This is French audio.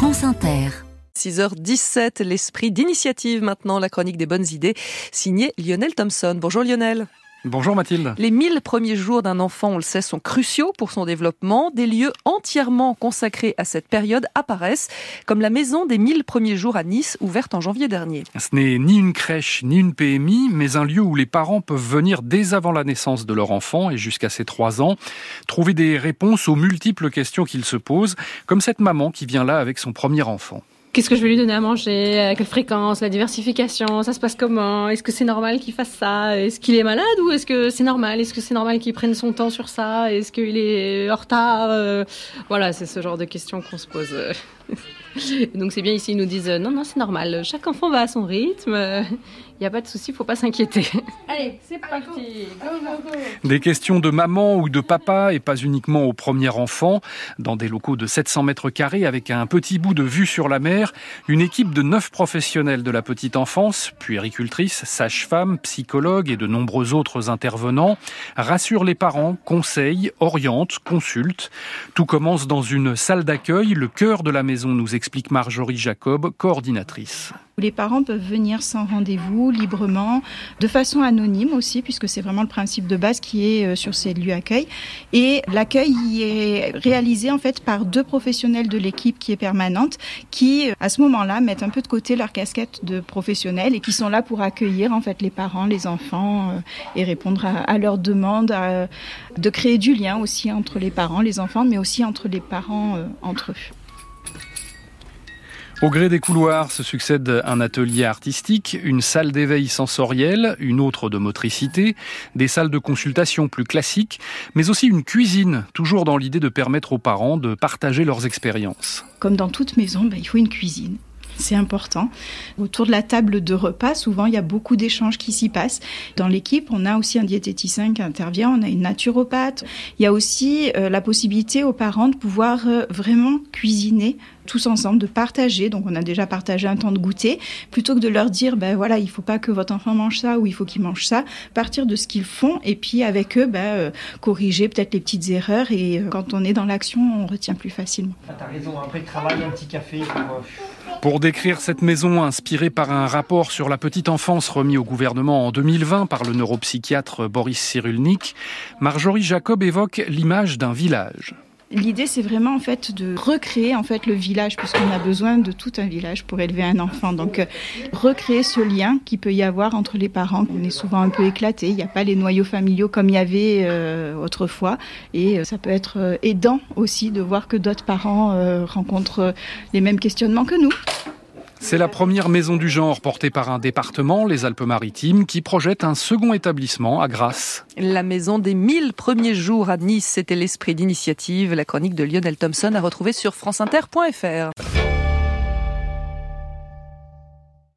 France Inter. 6h17, l'esprit d'initiative maintenant, la chronique des bonnes idées, signée Lionel Thompson. Bonjour Lionel. Bonjour Mathilde. Les 1000 premiers jours d'un enfant, on le sait, sont cruciaux pour son développement. Des lieux entièrement consacrés à cette période apparaissent, comme la maison des 1000 premiers jours à Nice, ouverte en janvier dernier. Ce n'est ni une crèche ni une PMI, mais un lieu où les parents peuvent venir dès avant la naissance de leur enfant et jusqu'à ses 3 ans, trouver des réponses aux multiples questions qu'ils se posent, comme cette maman qui vient là avec son premier enfant. Qu'est-ce que je vais lui donner à manger? À quelle fréquence? La diversification? Ça se passe comment? Est-ce que c'est normal qu'il fasse ça? Est-ce qu'il est malade ou est-ce que c'est normal? Est-ce que c'est normal qu'il prenne son temps sur ça? Est-ce qu'il est en retard? Euh, Voilà, c'est ce genre de questions qu'on se pose. Donc c'est bien ici, ils nous disent non, non, c'est normal. Chaque enfant va à son rythme. Il n'y a pas de souci, faut pas s'inquiéter. Allez, c'est parti. Des questions de maman ou de papa et pas uniquement au premier enfant. Dans des locaux de 700 mètres carrés avec un petit bout de vue sur la mer, une équipe de neuf professionnels de la petite enfance, puéricultrices, sages-femmes, psychologues et de nombreux autres intervenants, rassurent les parents, conseillent, orientent, consultent. Tout commence dans une salle d'accueil, le cœur de la maison, nous explique Marjorie Jacob, coordinatrice. Les parents peuvent venir sans rendez-vous, librement, de façon anonyme aussi, puisque c'est vraiment le principe de base qui est euh, sur ces lieux d'accueil. Et l'accueil est réalisé en fait par deux professionnels de l'équipe qui est permanente, qui à ce moment-là mettent un peu de côté leur casquette de professionnels et qui sont là pour accueillir en fait les parents, les enfants euh, et répondre à, leurs demandes, de créer du lien aussi entre les parents, les enfants, mais aussi entre les parents euh, entre eux. Au gré des couloirs se succède un atelier artistique, une salle d'éveil sensoriel, une autre de motricité, des salles de consultation plus classiques, mais aussi une cuisine, toujours dans l'idée de permettre aux parents de partager leurs expériences. Comme dans toute maison, ben, il faut une cuisine c'est important. Autour de la table de repas, souvent, il y a beaucoup d'échanges qui s'y passent. Dans l'équipe, on a aussi un diététicien qui intervient, on a une naturopathe. Il y a aussi euh, la possibilité aux parents de pouvoir euh, vraiment cuisiner tous ensemble, de partager. Donc, on a déjà partagé un temps de goûter. Plutôt que de leur dire, ben voilà, il faut pas que votre enfant mange ça ou il faut qu'il mange ça, partir de ce qu'ils font et puis avec eux, ben, euh, corriger peut-être les petites erreurs. Et quand on est dans l'action, on retient plus facilement. Ah, T'as raison, après le travail, un petit café pour... Pour décrire cette maison inspirée par un rapport sur la petite enfance remis au gouvernement en 2020 par le neuropsychiatre Boris Cyrulnik, Marjorie Jacob évoque l'image d'un village. L'idée, c'est vraiment en fait de recréer en fait le village, puisqu'on a besoin de tout un village pour élever un enfant. Donc, euh, recréer ce lien qui peut y avoir entre les parents. On est souvent un peu éclaté. Il n'y a pas les noyaux familiaux comme il y avait euh, autrefois, et euh, ça peut être aidant aussi de voir que d'autres parents rencontrent les mêmes questionnements que nous. C'est la première maison du genre portée par un département, les Alpes-Maritimes, qui projette un second établissement à Grasse. La maison des 1000 premiers jours à Nice, c'était l'esprit d'initiative. La chronique de Lionel Thompson à retrouver sur franceinter.fr.